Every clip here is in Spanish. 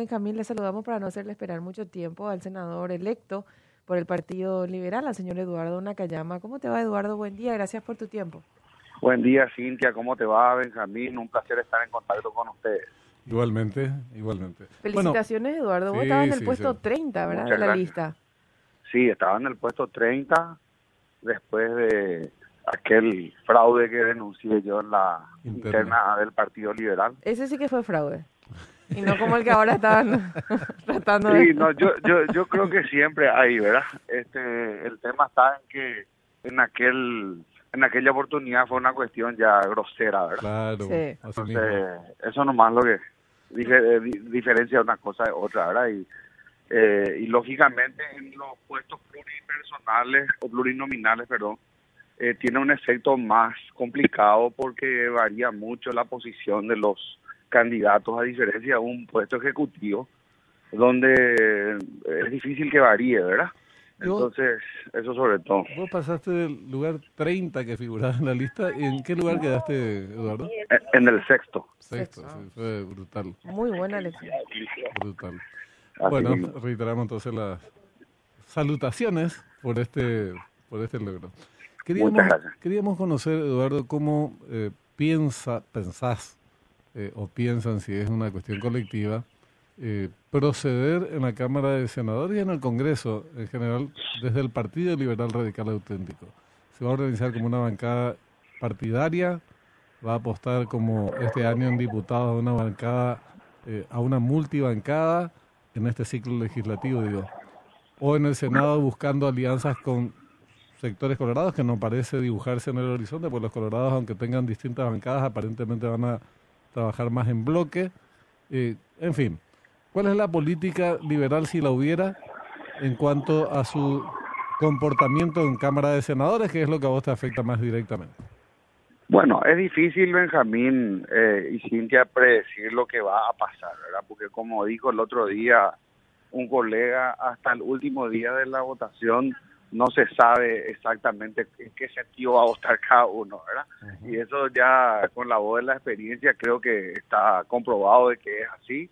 Benjamín, le saludamos para no hacerle esperar mucho tiempo al senador electo por el Partido Liberal, al señor Eduardo Nakayama. ¿Cómo te va, Eduardo? Buen día, gracias por tu tiempo. Buen día, Cintia. ¿Cómo te va, Benjamín? Un placer estar en contacto con ustedes. Igualmente, igualmente. Felicitaciones, Eduardo. Vos estabas en el puesto 30, ¿verdad? de la lista. Sí, estaba en el puesto 30 después de aquel fraude que denuncié yo en la interna, del Partido Liberal. Ese sí que fue fraude. Y no como el que ahora están tratando sí, no, yo, yo, yo creo que siempre hay, ¿verdad? Este, el tema está en que en aquel en aquella oportunidad fue una cuestión ya grosera, ¿verdad? Claro. Sí. Entonces, eso nomás lo que dije, eh, diferencia una cosa de otra, ¿verdad? Y, eh, y lógicamente en los puestos pluripersonales o plurinominales, perdón, eh, tiene un efecto más complicado porque varía mucho la posición de los candidatos a diferencia de un puesto ejecutivo donde es difícil que varíe, ¿verdad? Entonces, eso sobre todo. Vos pasaste del lugar 30 que figuraba en la lista. ¿Y en qué lugar quedaste, Eduardo? En el sexto. Sexto, sí, fue brutal. Muy buena elección. Brutal. bueno, reiteramos entonces las salutaciones por este, por este logro. Queríamos, queríamos conocer, Eduardo, cómo eh, piensa, pensás eh, o piensan si es una cuestión colectiva, eh, proceder en la Cámara de Senadores y en el Congreso en general desde el Partido Liberal Radical Auténtico. Se va a organizar como una bancada partidaria, va a apostar como este año en diputados a una bancada, a una multibancada en este ciclo legislativo, digo. O en el Senado buscando alianzas con sectores colorados que no parece dibujarse en el horizonte, pues los colorados, aunque tengan distintas bancadas, aparentemente van a trabajar más en bloque. Eh, en fin, ¿cuál es la política liberal, si la hubiera, en cuanto a su comportamiento en Cámara de Senadores, que es lo que a vos te afecta más directamente? Bueno, es difícil, Benjamín eh, y Cintia, predecir lo que va a pasar, ¿verdad? Porque como dijo el otro día un colega, hasta el último día de la votación no se sabe exactamente en qué sentido va a votar cada uno, ¿verdad? Y eso ya con la voz de la experiencia creo que está comprobado de que es así,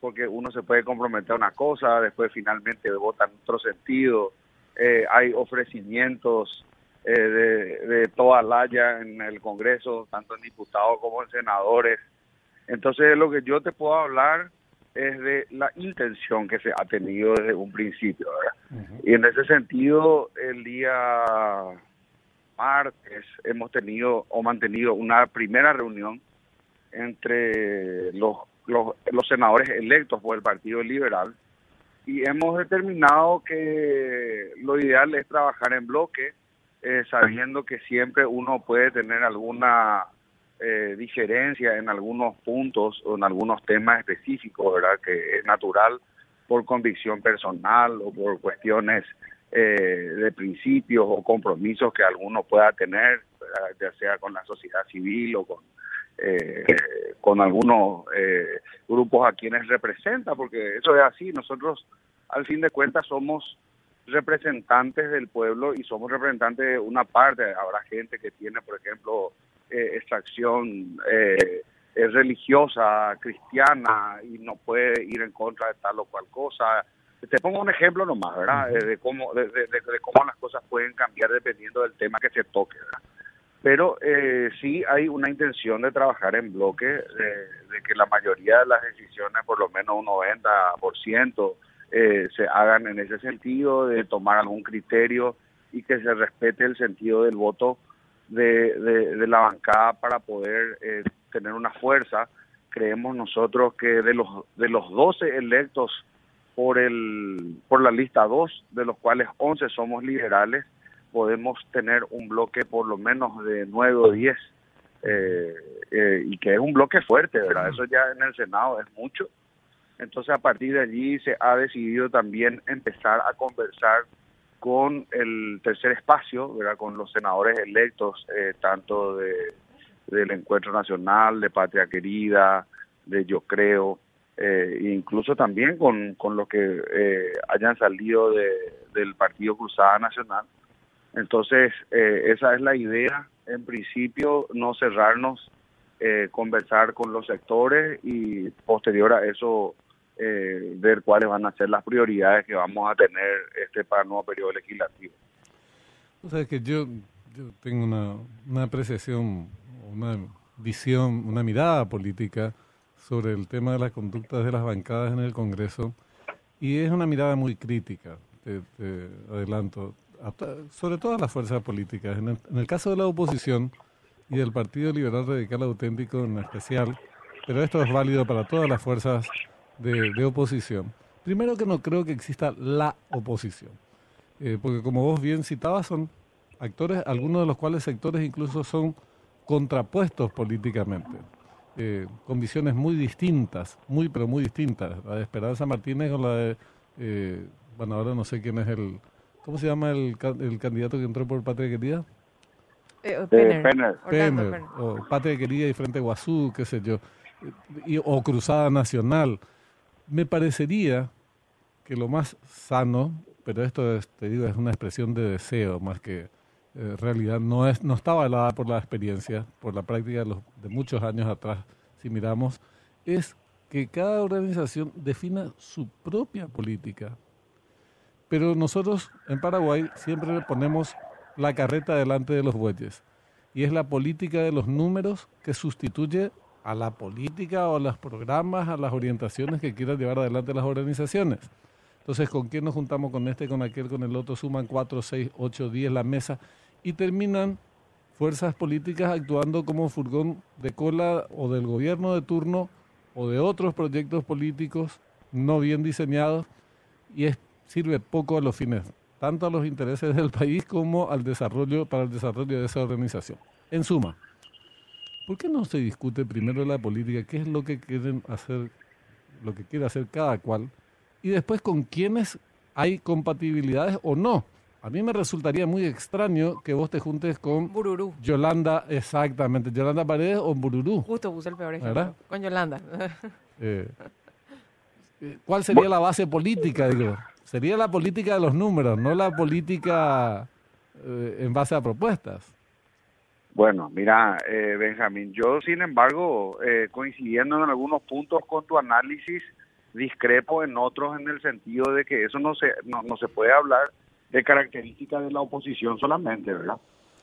porque uno se puede comprometer a una cosa, después finalmente vota en otro sentido, eh, hay ofrecimientos eh, de, de toda la haya en el Congreso, tanto en diputados como en senadores. Entonces lo que yo te puedo hablar es de la intención que se ha tenido desde un principio. Y en ese sentido, el día martes hemos tenido o mantenido una primera reunión entre los, los, senadores electos por el Partido Liberal y hemos determinado que lo ideal es trabajar en bloque, eh, sabiendo que siempre uno puede tener alguna eh, diferencia en algunos puntos o en algunos temas específicos, ¿verdad? Que es natural por convicción personal o por cuestiones eh, de principios o compromisos que alguno pueda tener, ya sea con la sociedad civil o con, eh, con algunos eh, grupos a quienes representa, porque eso es así, nosotros al fin de cuentas somos representantes del pueblo y somos representantes de una parte, habrá gente que tiene, por ejemplo, eh, extracción eh, religiosa, cristiana, y no puede ir en contra de tal o cual cosa. Te pongo un ejemplo nomás, ¿verdad? Eh, de, cómo, de, cómo las cosas pueden cambiar dependiendo del tema que se toque, ¿verdad? Pero eh, sí hay una intención de trabajar en bloque, de, que la mayoría de las decisiones, por lo menos un 90%, eh, se hagan en ese sentido, de tomar algún criterio y que se respete el sentido del voto de, de, la bancada para poder eh, tener una fuerza. Creemos nosotros que de los de los 12 electos por el por la lista 2, de los cuales 11 somos liberales, podemos tener un bloque por lo menos de 9 o 10 eh, eh, y que es un bloque fuerte, ¿verdad? Eso ya en el Senado es mucho. Entonces a partir de allí se ha decidido también empezar a conversar con el tercer espacio, ¿verdad? con los senadores electos, eh, tanto de, del Encuentro Nacional, de Patria Querida, de Yo Creo, eh, incluso también con, con los que eh, hayan salido de, del Partido Cruzada Nacional. Entonces, eh, esa es la idea, en principio, no cerrarnos, conversar con los sectores y posterior a eso eh, ver cuáles van a ser las prioridades que vamos a tener este para el nuevo periodo legislativo. O sea, que yo, yo tengo una, una apreciación, una visión, una mirada política sobre el tema de las conductas de las bancadas en el Congreso y es una mirada muy crítica, te, adelanto, sobre todas las fuerzas políticas. En el, caso de la oposición y del Partido Liberal Radical Auténtico en especial, pero esto es válido para todas las fuerzas de, de oposición. Primero que no creo que exista la oposición, eh, porque como vos bien citabas, son actores, algunos de los cuales sectores incluso son contrapuestos políticamente. Eh, con visiones muy distintas, muy pero muy distintas. La de Esperanza Martínez con la de, eh, bueno, ahora no sé quién es el, ¿cómo se llama el, el candidato que entró por Patria Querida? Eh, Penner. Penner. o Patria Querida y Frente Guazú, qué sé yo, y, o Cruzada Nacional. Me parecería que lo más sano, pero esto es, te digo es una expresión de deseo más que eh, realidad no, es, no está avalada por la experiencia, por la práctica de, muchos años atrás, si miramos, es que cada organización defina su propia política. Pero nosotros en Paraguay siempre ponemos la carreta delante de los bueyes. Y es la política de los números que sustituye a la política o a los programas, a las orientaciones que quieran llevar adelante las organizaciones. Entonces, ¿con quién nos juntamos con este, con aquel, con el otro? Suman 4, 6, 8, 10 la mesa y terminan fuerzas políticas actuando como furgón de cola o del gobierno de turno o de otros proyectos políticos no bien diseñados y es, sirve poco a los fines, tanto a los intereses del país como al desarrollo, para el desarrollo de esa organización. En suma, ¿por qué no se discute primero la política, qué es lo que quieren hacer, lo que quiere hacer cada cual, y después con quiénes hay compatibilidades o no? A mí me resultaría muy extraño que vos te juntes con Bururú. Yolanda, exactamente, Yolanda Paredes o Bururú. Justo puse el peor ejemplo. Con Yolanda. Eh, eh, ¿Cuál sería la base política? Digo, sería la política de los números, no la política eh, en base a propuestas. Bueno, mira, Benjamín, yo sin embargo, coincidiendo en algunos puntos con tu análisis, discrepo en otros en el sentido de que eso no se, no, no se puede hablar de características de la oposición solamente, ¿verdad?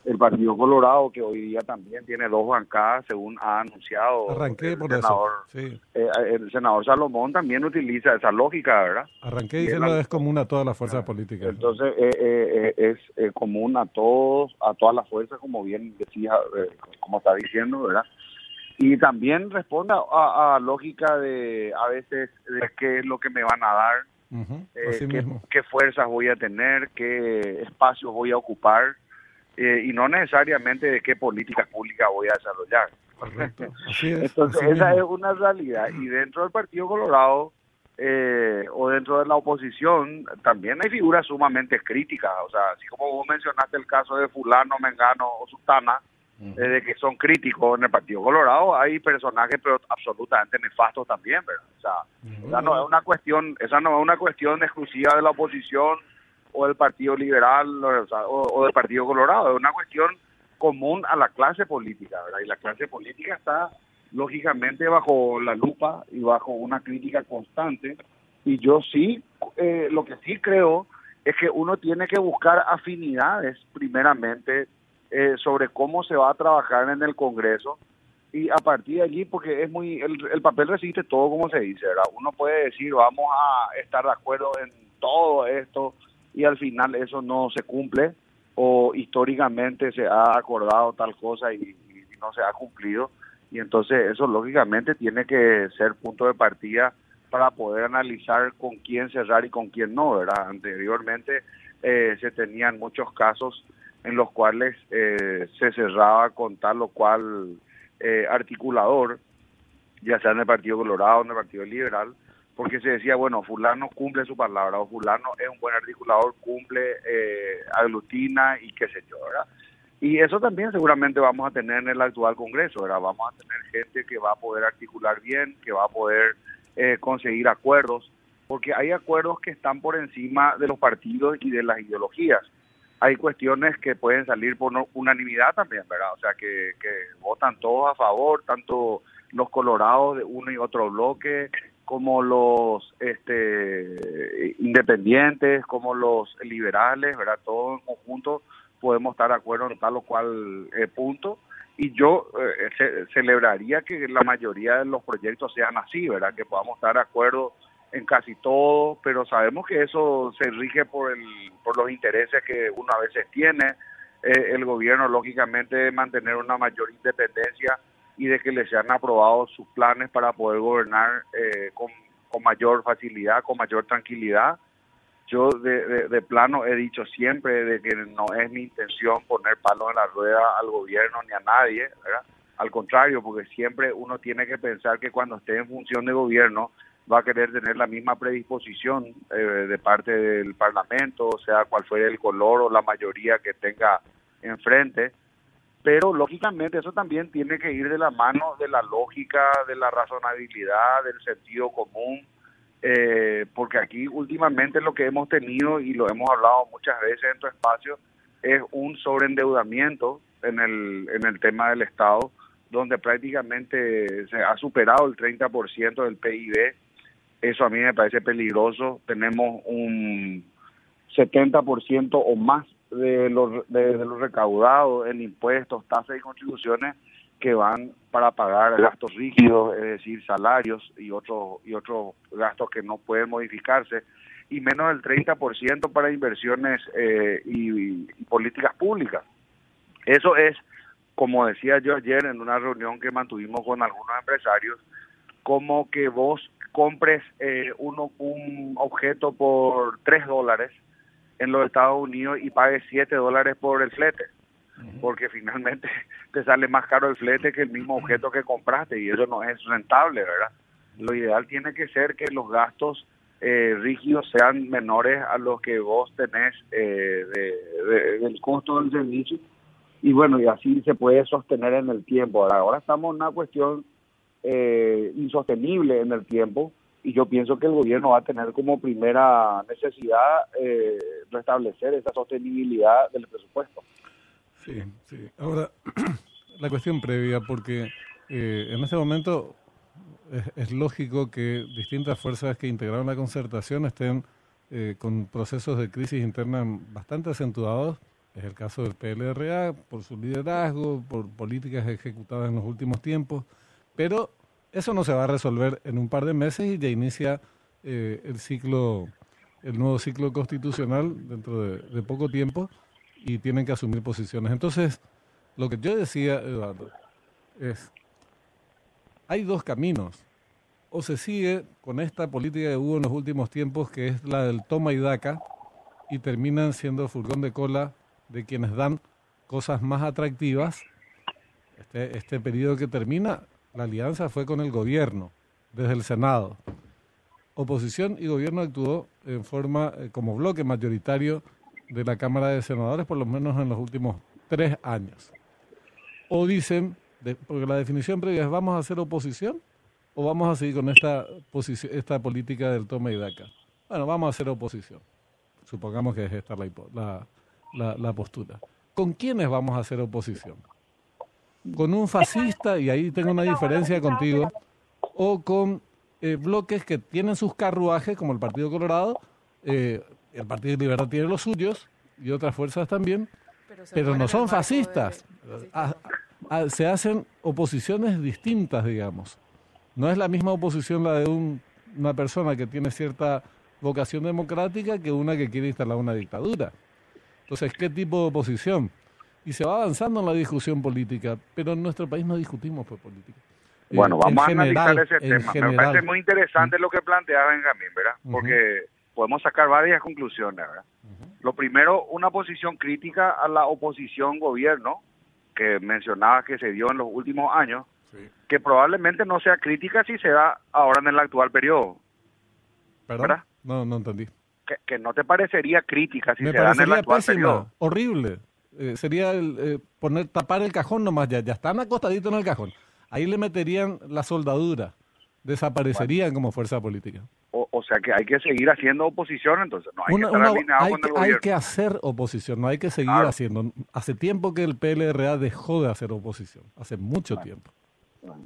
El Partido Colorado, que hoy día también tiene dos bancadas, según ha anunciado Arranqué el, por senador, Sí. Eh, el senador Salomón, también utiliza esa lógica, ¿verdad? Arranqué diciendo es común a todas las fuerzas políticas. Entonces, eh, eh, es común a todos, a todas las fuerzas, como bien decía, como está diciendo, ¿verdad? Y también responde a, a, lógica de, a veces, de qué es lo que me van a dar, eh, qué, fuerzas voy a tener, qué espacios voy a ocupar eh, y no necesariamente de qué políticas públicas voy a desarrollar. Entonces, esa es una realidad. Y dentro del Partido Colorado eh, o dentro de la oposición también hay figuras sumamente críticas. O sea, así como vos mencionaste el caso de Fulano, Mengano o Sultana, de que son críticos en el Partido Colorado, hay personajes pero absolutamente nefastos también, ¿verdad? O sea, esa no es una cuestión, esa no es una cuestión exclusiva de la oposición o del Partido Liberal o, del Partido Colorado, es una cuestión común a la clase política, ¿verdad? Y la clase política está lógicamente bajo la lupa y bajo una crítica constante. Y yo sí, eh, lo que sí creo es que uno tiene que buscar afinidades primeramente eh, sobre cómo se va a trabajar en el Congreso y a partir de allí, porque es muy, el, papel resiste todo como se dice, ¿verdad? Uno puede decir, vamos a estar de acuerdo en todo esto y al final eso no se cumple o históricamente se ha acordado tal cosa y, no se ha cumplido y entonces eso lógicamente tiene que ser punto de partida para poder analizar con quién cerrar y con quién no, ¿verdad? Anteriormente eh, se tenían muchos casos en los cuales eh, se cerraba con tal o cual eh, articulador, ya sea en el Partido Colorado en el Partido Liberal, porque se decía, bueno, fulano cumple su palabra, o fulano es un buen articulador, cumple, eh, aglutina y qué sé yo, ¿verdad? Y eso también seguramente vamos a tener en el actual Congreso, ¿verdad? Vamos a tener gente que va a poder articular bien, que va a poder conseguir acuerdos, porque hay acuerdos que están por encima de los partidos y de las ideologías hay cuestiones que pueden salir por unanimidad también, ¿verdad? O sea, que, votan todos a favor, tanto los colorados de uno y otro bloque, como los este, independientes, como los liberales, ¿verdad? Todos en conjunto podemos estar de acuerdo en tal o cual eh, punto. Y yo eh, celebraría que la mayoría de los proyectos sean así, ¿verdad? Que podamos estar de acuerdo en casi todo, pero sabemos que eso se rige por, el, por los intereses que uno a veces tiene. Eh, el gobierno, lógicamente, mantener una mayor independencia y de que les sean aprobados sus planes para poder gobernar eh, con, mayor facilidad, con mayor tranquilidad. Yo de, de, plano he dicho siempre de que no es mi intención poner palo en la rueda al gobierno ni a nadie, ¿verdad? Al contrario, porque siempre uno tiene que pensar que cuando esté en función de gobierno va a querer tener la misma predisposición eh, de parte del Parlamento, sea cual fuera el color o la mayoría que tenga enfrente pero lógicamente eso también tiene que ir de la mano de la lógica, de la razonabilidad, del sentido común, eh, porque aquí últimamente lo que hemos tenido y lo hemos hablado muchas veces en tu espacio es un sobreendeudamiento en el, en el tema del Estado, donde prácticamente se ha superado el 30% del PIB. Eso a mí me parece peligroso. Tenemos un 70% o más de los, de, los recaudados en impuestos, tasas y contribuciones que van para pagar gastos rígidos, es decir, salarios y otros y otros gastos que no pueden modificarse, y menos del 30% para inversiones eh, y, políticas públicas. Eso es, como decía yo ayer en una reunión que mantuvimos con algunos empresarios, como que vos compres eh, uno, un objeto por 3 dólares en los Estados Unidos y pagues 7 dólares por el flete, porque finalmente te sale más caro el flete que el mismo objeto que compraste y eso no es rentable, ¿verdad? Lo ideal tiene que ser que los gastos eh, rígidos sean menores a los que vos tenés eh, de, del costo del servicio y bueno, y así se puede sostener en el tiempo. Ahora estamos en una cuestión eh, insostenible en el tiempo y yo pienso que el gobierno va a tener como primera necesidad eh, restablecer esa sostenibilidad del presupuesto. Sí, sí. Ahora, la cuestión previa, porque eh, en este momento es, lógico que distintas fuerzas que integraron la concertación estén eh, con procesos de crisis interna bastante acentuados. Es el caso del PLRA, por su liderazgo, por políticas ejecutadas en los últimos tiempos, pero eso no se va a resolver en un par de meses y ya inicia eh, el ciclo, el nuevo ciclo constitucional dentro de, poco tiempo y tienen que asumir posiciones. Entonces, lo que yo decía, Eduardo, es, hay dos caminos. O se sigue con esta política que hubo en los últimos tiempos, que es la del toma y daca, y terminan siendo furgón de cola de quienes dan cosas más atractivas. Este, este periodo que termina la alianza fue con el gobierno, desde el Senado. Oposición y gobierno actuó en forma eh, como bloque mayoritario de la Cámara de Senadores, por lo menos en los últimos tres años. O dicen, porque la definición previa es, ¿vamos a hacer oposición o vamos a seguir con esta, esta política del toma y daca? Bueno, vamos a hacer oposición. Supongamos que es esta la, la, la postura. ¿Con quiénes vamos a hacer oposición? Con un fascista, y ahí tengo una diferencia contigo, o con eh, bloques que tienen sus carruajes, como el Partido Colorado, eh, el Partido Liberal tiene los suyos, y otras fuerzas también, pero, no son fascistas. Ah, ah, se hacen oposiciones distintas, digamos. No es la misma oposición la de un, una persona que tiene cierta vocación democrática que una que quiere instalar una dictadura. Entonces, ¿qué tipo de oposición? Y se va avanzando en la discusión política, pero en nuestro país no discutimos por política. Eh, bueno, vamos a analizar ese tema. Me parece muy interesante lo que plantea Benjamín, ¿verdad? Porque podemos sacar varias conclusiones, ¿verdad? Lo primero, una posición crítica a la oposición gobierno, que mencionaba que se dio en los últimos años, que probablemente no sea crítica si se da ahora en el actual periodo. ¿Verdad? No, no entendí. Que, no te parecería crítica si se da en el actual periodo. Horrible. Eh, sería el, eh, poner tapar el cajón nomás, ya, ya están acostaditos en el cajón. Ahí le meterían la soldadura, desaparecerían como fuerza política. O, sea que hay que seguir haciendo oposición, entonces no hay que estar hay, con el hay que hacer oposición, no hay que seguir haciendo. Hace tiempo que el PLRA dejó de hacer oposición, hace mucho tiempo.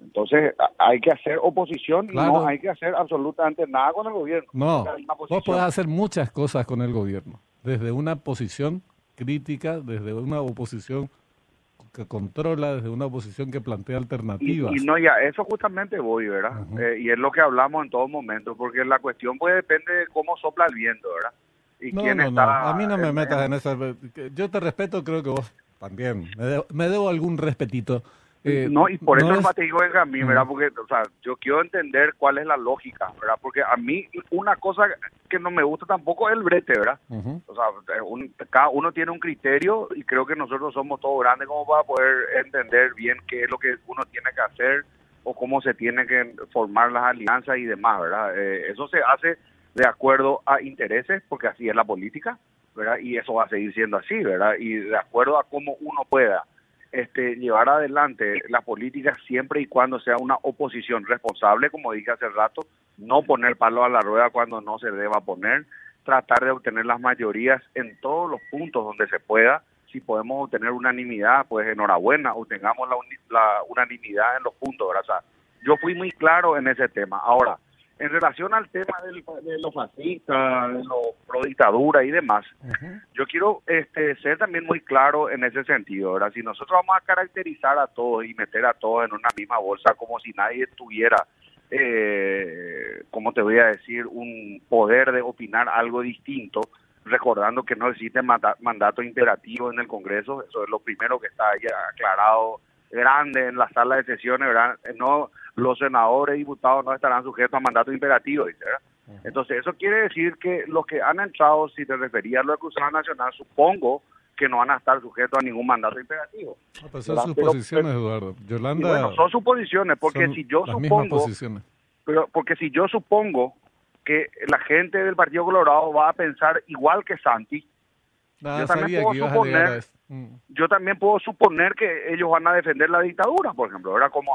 Entonces hay que hacer oposición y no hay que hacer absolutamente nada con el gobierno. No, vos podés hacer muchas cosas con el gobierno, desde una posición crítica, desde una oposición que controla, desde una oposición que plantea alternativas. Y, no, ya, eso justamente voy, ¿verdad? Eh, y es lo que hablamos en todo momento, porque la cuestión pues depende de cómo sopla el viento, ¿verdad? Y no, no, no, a mí no me metas en, esa... Yo te respeto, creo que vos también. Me debo, algún respetito. Eh, no, y por eso es... te digo Benjamín, ¿verdad? Porque, o sea, yo quiero entender cuál es la lógica, ¿verdad? Porque a mí una cosa que no me gusta tampoco es el brete, ¿verdad? O sea, cada uno tiene un criterio y creo que nosotros somos todos grandes como para poder entender bien qué es lo que uno tiene que hacer o cómo se tiene que formar las alianzas y demás, ¿verdad? Eh, eso se hace de acuerdo a intereses, porque así es la política, ¿verdad? Y eso va a seguir siendo así, ¿verdad? Y de acuerdo a cómo uno pueda este, llevar adelante la política siempre y cuando sea una oposición responsable, como dije hace rato, no poner palo a la rueda cuando no se deba poner, tratar de obtener las mayorías en todos los puntos donde se pueda. Si podemos obtener unanimidad, pues enhorabuena, obtengamos la, la unanimidad en los puntos. O sea, yo fui muy claro en ese tema. Ahora, en relación al tema de los fascistas, de los pro dictadura y demás, yo quiero este, ser también muy claro en ese sentido. Ahora, si nosotros vamos a caracterizar a todos y meter a todos en una misma bolsa como si nadie tuviera, eh, como te voy a decir, un poder de opinar algo distinto, recordando que no existe mandato imperativo en el Congreso, eso es lo primero que está ahí aclarado grande en la sala de sesiones, ¿verdad? No, los senadores y diputados no estarán sujetos a mandato imperativo, ¿verdad? Entonces, eso quiere decir que los que han entrado, si te referías a lo de Cruzada Nacional, supongo que no van a estar sujetos a ningún mandato imperativo. No, pues son suposiciones, Eduardo. Yolanda, bueno, son suposiciones, porque si yo supongo... Pero porque si yo supongo que la gente del Partido Colorado va a pensar igual que Santi, yo también puedo suponer Mm. Yo también puedo suponer que ellos van a defender la dictadura, por ejemplo, era como,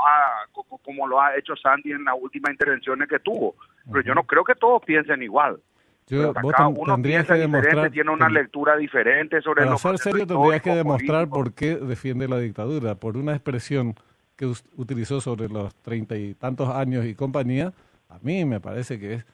como, lo ha hecho Sandy en las últimas intervenciones que tuvo. Pero yo no creo que todos piensen igual. cada uno piensa diferente, tiene una lectura diferente sobre para ser serio tendrías que demostrar por qué defiende la dictadura, por una expresión que utilizó sobre los treinta y tantos años y compañía, a mí me parece que es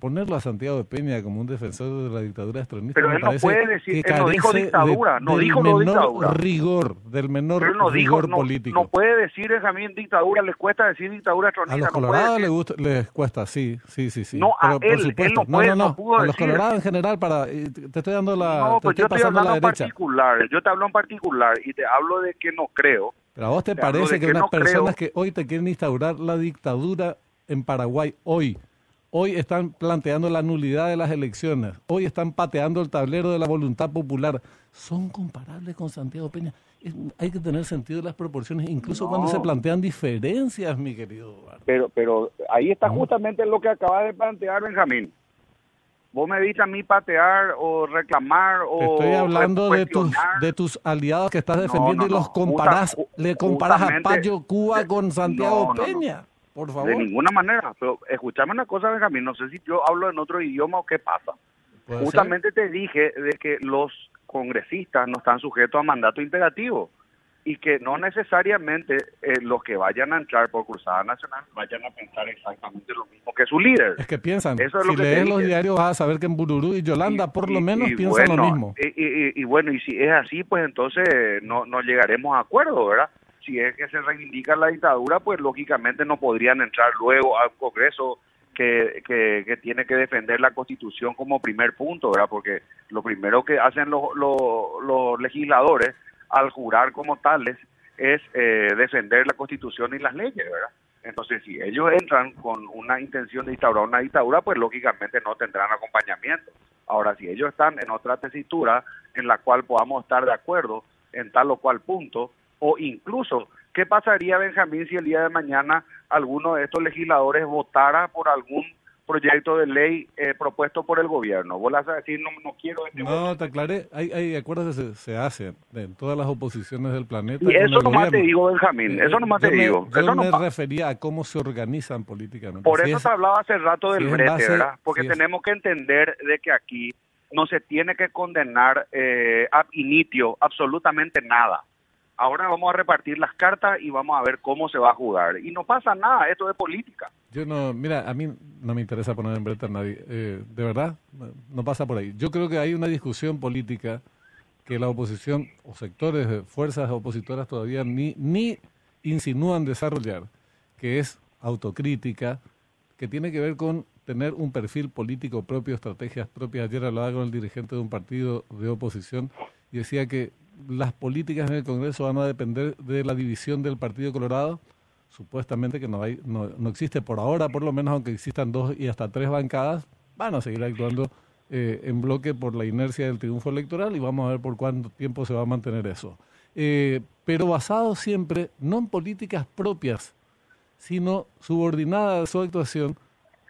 ponerlo a Santiago de Peña como un defensor de la dictadura estronista. Pero él no puede decir, él no dijo dictadura, no dijo no dictadura. rigor, del menor rigor político. No puede decir Benjamín dictadura, les cuesta decir dictadura estronista. A los colorados les, les, cuesta, sí, sí, sí. sí. No, a él, por supuesto. no, no, no, a los colorados en general, para, te estoy dando la. No, pues yo estoy hablando en particular, yo te hablo en particular y te hablo de que no creo. Pero a vos te, parece que, unas personas que hoy te quieren instaurar la dictadura en Paraguay, hoy, Hoy están planteando la nulidad de las elecciones. Hoy están pateando el tablero de la voluntad popular. Son comparables con Santiago Peña. hay que tener sentido de las proporciones, incluso cuando se plantean diferencias, mi querido Eduardo. Pero, pero ahí está justamente lo que acaba de plantear Benjamín. Vos me dices a mí patear o reclamar o Estoy hablando de tus, de tus aliados que estás defendiendo y los comparás, le comparas a Payo Cuba con Santiago Peña. De ninguna manera. Pero escúchame una cosa, Benjamín, no sé si yo hablo en otro idioma o qué pasa. Justamente te dije de que los congresistas no están sujetos a mandato imperativo y que no necesariamente eh, los que vayan a entrar por Cruzada Nacional vayan a pensar exactamente lo mismo que su líder. Es que piensan, Eso es si lees los diarios vas a saber que en Bururú y Yolanda por lo menos piensan lo mismo. Y, y, bueno, y si es así, pues entonces no, no llegaremos a acuerdo, ¿verdad? Si es que se reivindica la dictadura, pues lógicamente no podrían entrar luego al Congreso que, que, tiene que defender la Constitución como primer punto, ¿verdad? Porque lo primero que hacen los, los, legisladores al jurar como tales es eh, defender la Constitución y las leyes, ¿verdad? Entonces, si ellos entran con una intención de instaurar una dictadura, pues lógicamente no tendrán acompañamiento. Ahora, si ellos están en otra tesitura en la cual podamos estar de acuerdo en tal o cual punto, o incluso, ¿qué pasaría, Benjamín, si el día de mañana alguno de estos legisladores votara por algún proyecto de ley eh, propuesto por el gobierno. Vos vas a decir, no, no quiero este No, te aclaré, hay, hay acuerdos que se, hacen en todas las oposiciones del planeta. Y eso nomás te digo, Benjamín, eso nomás te digo. Yo eso me refería a cómo se organizan políticamente. Por eso te hablaba hace rato del brete, ¿verdad? Porque tenemos que entender de que aquí no se tiene que condenar eh, ab initio absolutamente nada ahora vamos a repartir las cartas y vamos a ver cómo se va a jugar. Y no pasa nada, esto es política. Yo no, mira, a mí no me interesa poner en brete a nadie, eh, de verdad, no pasa por ahí. Yo creo que hay una discusión política que la oposición o sectores fuerzas opositoras todavía ni, ni insinúan desarrollar, que es autocrítica, que tiene que ver con tener un perfil político propio, estrategias propias. Ayer hablaba con el dirigente de un partido de oposición y decía que las políticas en el Congreso van a depender de la división del Partido Colorado. Supuestamente que no, no, no existe por ahora, por lo menos, aunque existan dos y hasta tres bancadas, van a seguir actuando eh, en bloque por la inercia del triunfo electoral y vamos a ver por cuánto tiempo se va a mantener eso. Eh, pero basado siempre no en políticas propias, sino subordinada a su actuación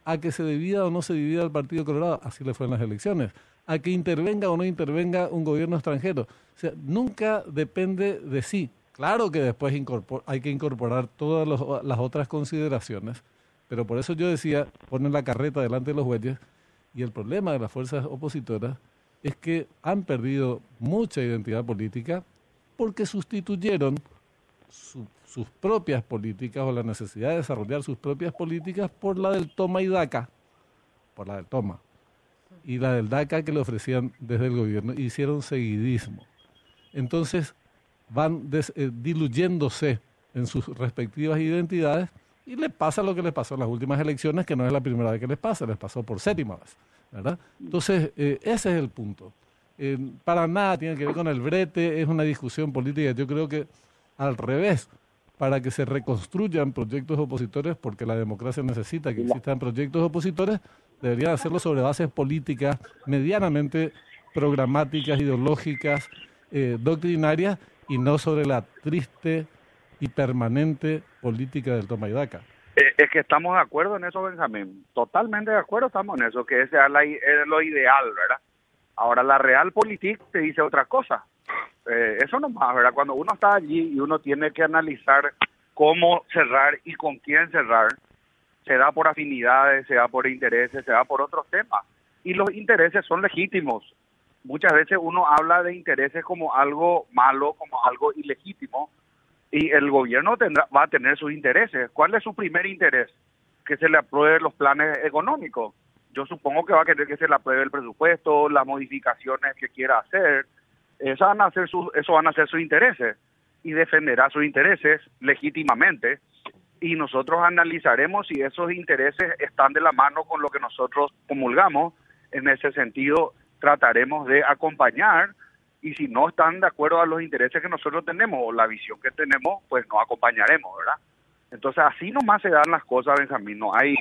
a que se divida o no se divida el Partido Colorado, así le fue en las elecciones, a que intervenga o no intervenga un gobierno extranjero. O sea, nunca depende de sí. Claro que después hay que incorporar todas las otras consideraciones, pero por eso yo decía, ponen la carreta delante de los bueyes, y el problema de las fuerzas opositoras es que han perdido mucha identidad política porque sustituyeron sus propias políticas o la necesidad de desarrollar sus propias políticas por la del toma y daca, por la del toma, y la del daca que le ofrecían desde el gobierno, hicieron seguidismo. Entonces van eh, diluyéndose en sus respectivas identidades y les pasa lo que les pasó en las últimas elecciones, que no es la primera vez que les pasa, les pasó por séptima vez. ¿verdad? Entonces, eh, ese es el punto. Eh, para nada tiene que ver con el brete, es una discusión política. Yo creo que al revés, para que se reconstruyan proyectos opositores, porque la democracia necesita que existan proyectos opositores, deberían hacerlo sobre bases políticas medianamente programáticas, ideológicas, eh, doctrinarias, y no sobre la triste y permanente política del toma y daca. Eh, es que estamos de acuerdo en eso, Benjamín. Totalmente de acuerdo estamos en eso, que ese es, lo ideal, ¿verdad? Ahora, la realpolitik te dice otra cosa. Eh, eso más, ¿verdad? Cuando uno está allí y uno tiene que analizar cómo cerrar y con quién cerrar, se da por afinidades, se da por intereses, se da por otros temas. Y los intereses son legítimos. Muchas veces uno habla de intereses como algo malo, como algo ilegítimo, y el gobierno tendrá, va a tener sus intereses. ¿Cuál es su primer interés? Que se le aprueben los planes económicos. Yo supongo que va a querer que se le apruebe el presupuesto, las modificaciones que quiera hacer. Eso van a ser sus, eso van a ser sus intereses y defenderá sus intereses legítimamente y nosotros analizaremos si esos intereses están de la mano con lo que nosotros comulgamos. En ese sentido, trataremos de acompañar y si no están de acuerdo a los intereses que nosotros tenemos o la visión que tenemos, pues nos acompañaremos, ¿verdad? Entonces así nomás se dan las cosas, Benjamín, no hay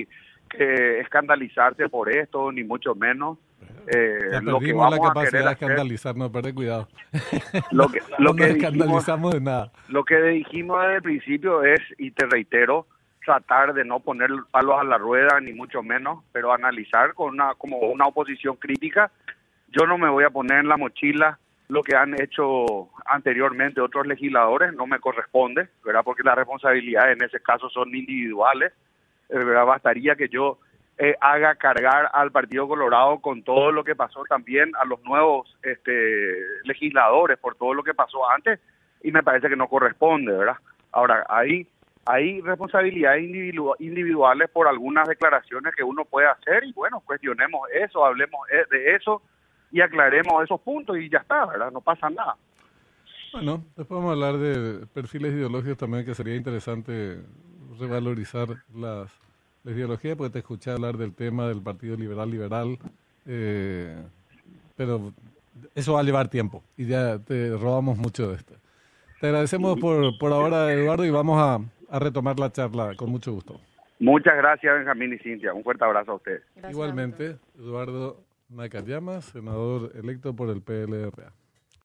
que escandalizarse por esto, ni mucho menos. Eh, lo que vamos la capacidad a de escandalizarnos, pero cuidado. Lo que, lo no que escandalizamos de nada. Lo que dijimos desde el principio es, y te reitero, tratar de no poner palos a la rueda, ni mucho menos, pero analizar con una, como una oposición crítica. Yo no me voy a poner en la mochila lo que han hecho anteriormente otros legisladores no me corresponde, ¿verdad? Porque las responsabilidades en ese caso son individuales, eh, ¿verdad? Bastaría que yo eh, haga cargar al Partido Colorado con todo lo que pasó también a los nuevos este, legisladores por todo lo que pasó antes y me parece que no corresponde, ¿verdad? Ahora, hay, hay responsabilidades individuales por algunas declaraciones que uno puede hacer y bueno, cuestionemos eso, hablemos eh, de eso y aclaremos esos puntos y ya está, ¿verdad? No pasa nada. Bueno, después vamos a hablar de perfiles ideológicos también, que sería interesante revalorizar las, ideologías, porque te escuché hablar del tema del Partido Liberal Liberal, eh, pero eso va a llevar tiempo y ya te robamos mucho de esto. Te agradecemos por, por ahora, Eduardo, y vamos a, a retomar la charla con mucho gusto. Muchas gracias, Benjamín y Cintia. Un fuerte abrazo a ustedes. Igualmente, Eduardo Nakayama, senador electo por el PLRA.